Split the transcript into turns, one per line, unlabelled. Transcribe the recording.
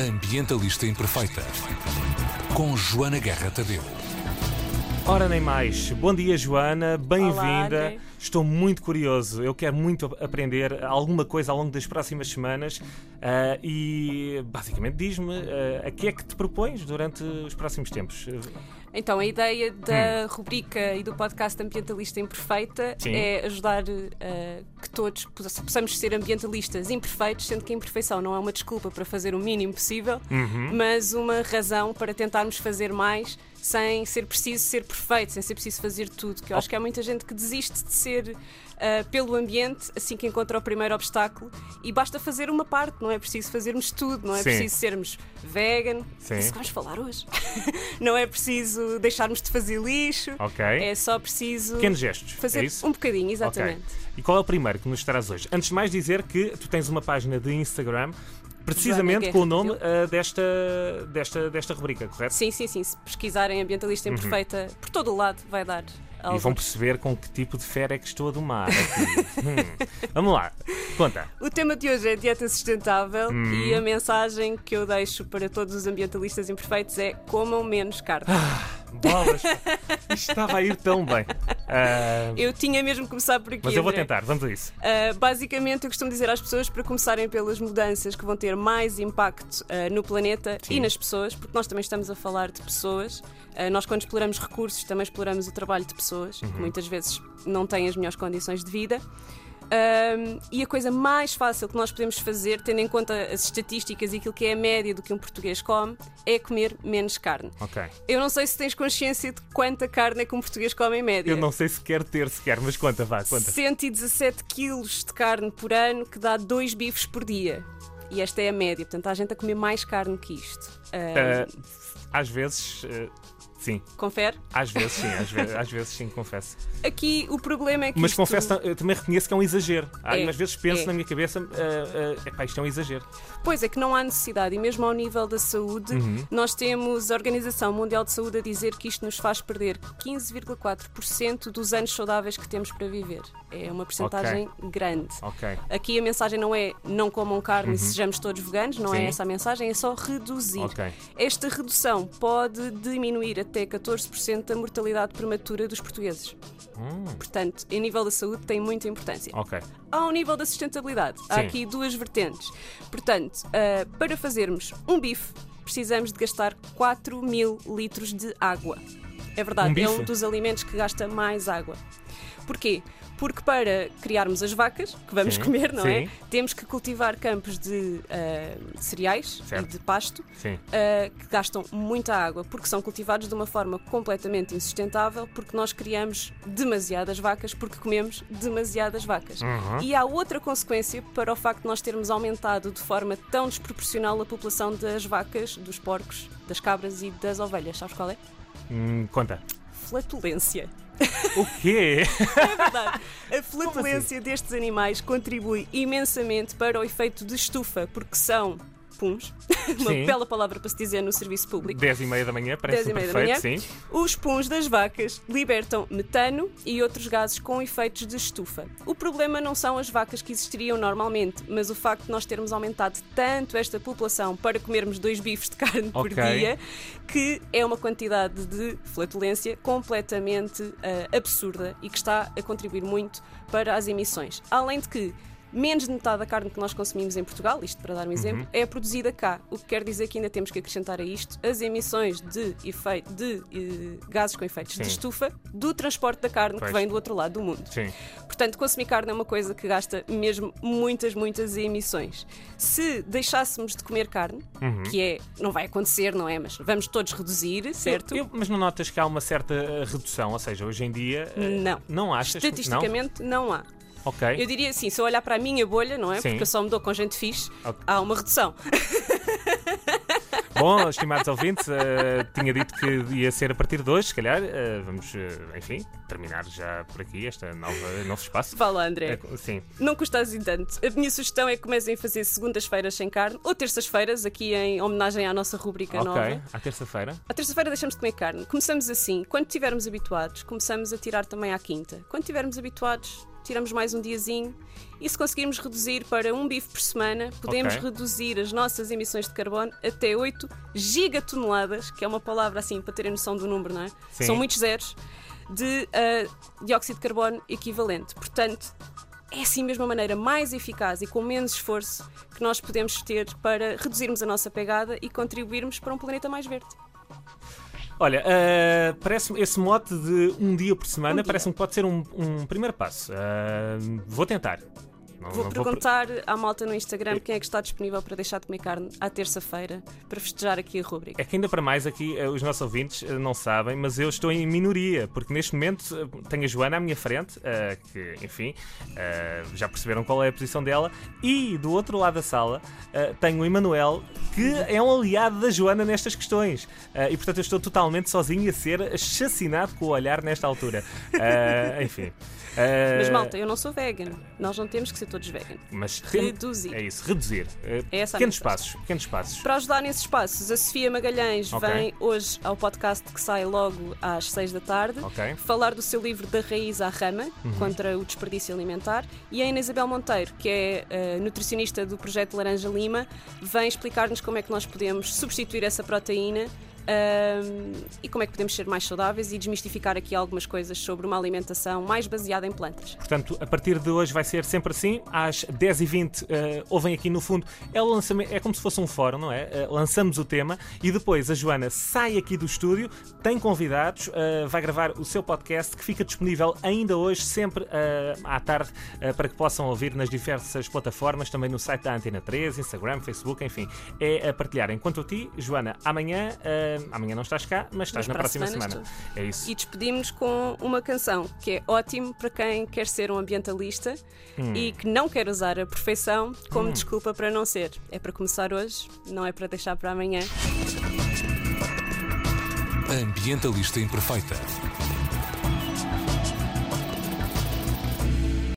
Ambientalista Imperfeita. Com Joana Guerra Tadeu.
Ora, nem mais. Bom dia, Joana. Bem-vinda. Estou muito curioso. Eu quero muito aprender alguma coisa ao longo das próximas semanas. ah, e, basicamente, diz-me ah, a que é que te propões durante os próximos tempos?
Então, a ideia da rubrica e do podcast Ambientalista Imperfeita
Sim.
é ajudar eh, que todos poss- possamos ser ambientalistas imperfeitos, sendo que a imperfeição não é uma desculpa para fazer o mínimo possível, mas uma razão para tentarmos fazer mais sem ser preciso ser perfeito, sem ser preciso fazer tudo. Que eu acho que há muita gente que desiste de ser eh, pelo ambiente assim que encontra o primeiro obstáculo e basta fazer uma parte, não é preciso fazermos tudo, não é
Sim.
preciso sermos vegan,
Sim.
isso que vamos falar hoje. não é preciso deixarmos de fazer lixo,
Ok.
é só preciso
Pequenos gestos.
fazer
é isso?
um bocadinho, exatamente.
E qual é o primeiro que nos traz hoje? Antes de mais dizer que tu tens uma página de Instagram precisamente com o nome ah, desta, desta, desta rubrica, correto?
Sim, sim, sim. Se pesquisarem ambientalista imperfeita por todo o lado, vai dar.
Uhum. E vão perceber com que tipo de fera é que estou a domar. aqui. Hum. Vamos lá, conta.
O tema de hoje é dieta sustentável
Hum.
e a mensagem que eu deixo para todos os ambientalistas imperfeitos é comam menos carne.
Bolas, isto estava a ir tão bem. Ah,
Eu tinha mesmo que começar por aqui.
mas eu vou
André.
tentar, vamos a isso.
Uh, basicamente, eu costumo dizer às pessoas para começarem pelas mudanças que vão ter mais impacto uh, no planeta
Sim.
e nas pessoas, porque nós também estamos a falar de pessoas. Uh, nós, quando exploramos recursos, também exploramos o trabalho de pessoas,
Uhum.
que muitas vezes não têm as melhores condições de vida. Um, e a coisa mais fácil que nós podemos fazer, tendo em conta as estatísticas e aquilo que é a média do que um português come, é comer menos carne. Eu não sei se tens consciência de quanta carne é que um português come em média.
Eu não sei se quero ter sequer, mas conta, vá, conta.
117 quilos de carne por ano, que dá dois bifes por dia. E esta é a média, portanto há gente a comer mais carne que isto. Ah,
Ah, às vezes, ah, sim.
Confere?
Às vezes sim, às vezes, às vezes sim, confesso.
Aqui o problema é que.
Mas
isto-
confesso, eu também reconheço que é um exagero.
É,
umas vezes penso
é.
na minha cabeça, ah, ah, epá, isto é um exagero.
Pois é que não há necessidade, e mesmo ao nível da saúde,
Uhum.
nós temos a Organização Mundial de Saúde a dizer que isto nos faz perder 15,4% dos anos saudáveis que temos para viver. É uma porcentagem grande.
Ok.
Aqui a mensagem não é não comam carne e sejamos todos veganos, não
Uhum. Sim.
é essa a mensagem, é só reduzir.
Ok.
Esta redução pode diminuir até 14% da mortalidade prematura dos portugueses.
Hum,
Portanto, em nível da saúde tem muita importância.
ok.
Ao nível da sustentabilidade, há
Sim.
aqui duas vertentes. Portanto, ah, para fazermos um bife, precisamos de gastar 4 mil litros de água. É verdade,
Um
é um dos alimentos que gasta mais água. Porquê? Porque para criarmos as vacas, que vamos
Sim,
comer, não é?
sim.
Temos que cultivar campos de ah, cereais
Certo.
e de pasto uh, que gastam muita água porque são cultivados de uma forma completamente insustentável porque nós criamos demasiadas vacas porque comemos demasiadas vacas.
Uhum.
E há outra consequência para o facto de nós termos aumentado de forma tão desproporcional a população das vacas, dos porcos, das cabras e das ovelhas. Sabes qual é?
Hum, conta.
Flatulência.
O quê?
É verdade. A flatulência destes animais contribui imensamente para o efeito de estufa porque são puns, uma
Sim.
bela palavra para se dizer no serviço público.
10 e meia da manhã, parece
10 e meia da
perfeito,
manhã.
sim.
Os puns das vacas libertam metano e outros gases com efeitos de estufa. O problema não são as vacas que existiriam normalmente, mas o facto de nós termos aumentado tanto esta população para comermos dois bifes de carne por
Ok.
dia, que é uma quantidade de flatulência completamente ah, absurda e que está a contribuir muito para as emissões. Além de que Menos de metade da carne que nós consumimos em Portugal, isto para dar um exemplo, é produzida cá. O que quer dizer que ainda temos que acrescentar a isto as emissões de, efeito, de eh, gases com efeitos
Sim.
de estufa do transporte da carne
Pois.
que vem do outro lado do mundo.
Sim.
Portanto, consumir carne é uma coisa que gasta mesmo muitas, muitas emissões. Se deixássemos de comer carne, que é, não vai acontecer, não é? Mas vamos todos reduzir, certo?
Eu- mas não notas que há uma certa uh, redução? Ou seja, hoje em dia. uh,
Não.
Não achas?
Estatisticamente, não, há.
Ok.
Eu diria assim, se eu olhar para a minha bolha, não é?
Sim.
Porque eu só me dou com gente fixe,
Ok.
há uma redução.
Bom, estimados ouvintes, uh, tinha dito que ia ser a partir de hoje, se calhar. uh, vamos, uh, enfim, terminar já por aqui este novo espaço.
Lá, André.
Sim.
Não custa assim tanto. A minha sugestão é que comecem a fazer segundas-feiras sem carne ou terças-feiras, aqui em homenagem à nossa rubrica
Ok.
nova.
À terça-feira.
À terça-feira deixamos de comer carne. Começamos assim. Quando estivermos habituados, começamos a tirar também à quinta. Quando estivermos habituados, tiramos mais um diazinho. E se conseguirmos reduzir para um bife por semana, podemos
Ok.
reduzir as nossas emissões de carbono até 8 gigatoneladas, que é uma palavra assim para terem noção do número, não é?
Sim.
São muitos zeros, de ah, dióxido de carbono equivalente. Portanto, é assim mesmo a maneira mais eficaz e com menos esforço que nós podemos ter para reduzirmos a nossa pegada e contribuirmos para um planeta mais verde.
Olha, uh, parece-me esse mote de um dia por semana
Um
parece-me que pode ser um, um primeiro passo. Uh, vou tentar. Não-
Vou
não
perguntar à malta no Instagram quem é que está disponível para deixar de comer carne à terça-feira para festejar aqui a rúbrica.
É que ainda para mais aqui eh, os nossos ouvintes eh, não sabem, mas eu estou em minoria, porque neste momento eh, tenho a Joana à minha frente, que enfim, já perceberam qual é a posição dela, e do outro lado da sala tenho o Emanuel, que é um aliado da Joana nestas questões. E portanto eu estou totalmente sozinho a ser chacinado com o olhar nesta altura. Enfim.
Mas malta, eu não sou vegan. Nós não temos que ser todos vegan.
mas tem-
reduzir.
É isso, reduzir. Eh,
É essa
pequenos passos, pequenos passos.
Para ajudar nesses passos, a Sofia Magalhães
Ok.
vem hoje ao podcast que sai logo às 6 da tarde
Ok. Uhum.
falar do seu livro Da Raiz à Rama, contra o desperdício alimentar. E a Ana Isabel Monteiro, que é eh, nutricionista do projeto Laranja Lima, vem explicar-nos como é que nós podemos substituir essa proteína. Ahm, e como é que podemos ser mais saudáveis e desmistificar aqui algumas coisas sobre uma alimentação mais baseada em plantas.
Portanto, a partir de hoje vai ser sempre assim. Às 10h20 eh, ouvem aqui no fundo. É, lançamento, é como se fosse um fórum, não é? Eh, lançamos o tema e depois a Joana sai aqui do estúdio, tem convidados, eh, vai gravar o seu podcast que fica disponível ainda hoje, sempre à tarde, para que possam ouvir nas diversas plataformas, também no site da Antena 3, Instagram, Facebook, enfim. É a partilhar. Enquanto a ti, Joana, amanhã, amanhã não estás cá, mas estás
Mas
na próxima
semana
semana. É isso.
E despedimos com uma canção que é ótimo para quem quer ser um ambientalista
Hum.
e que não quer usar a perfeição como desculpa para não ser. É para começar hoje, não é para deixar para amanhã.
Ambientalista Imperfeita.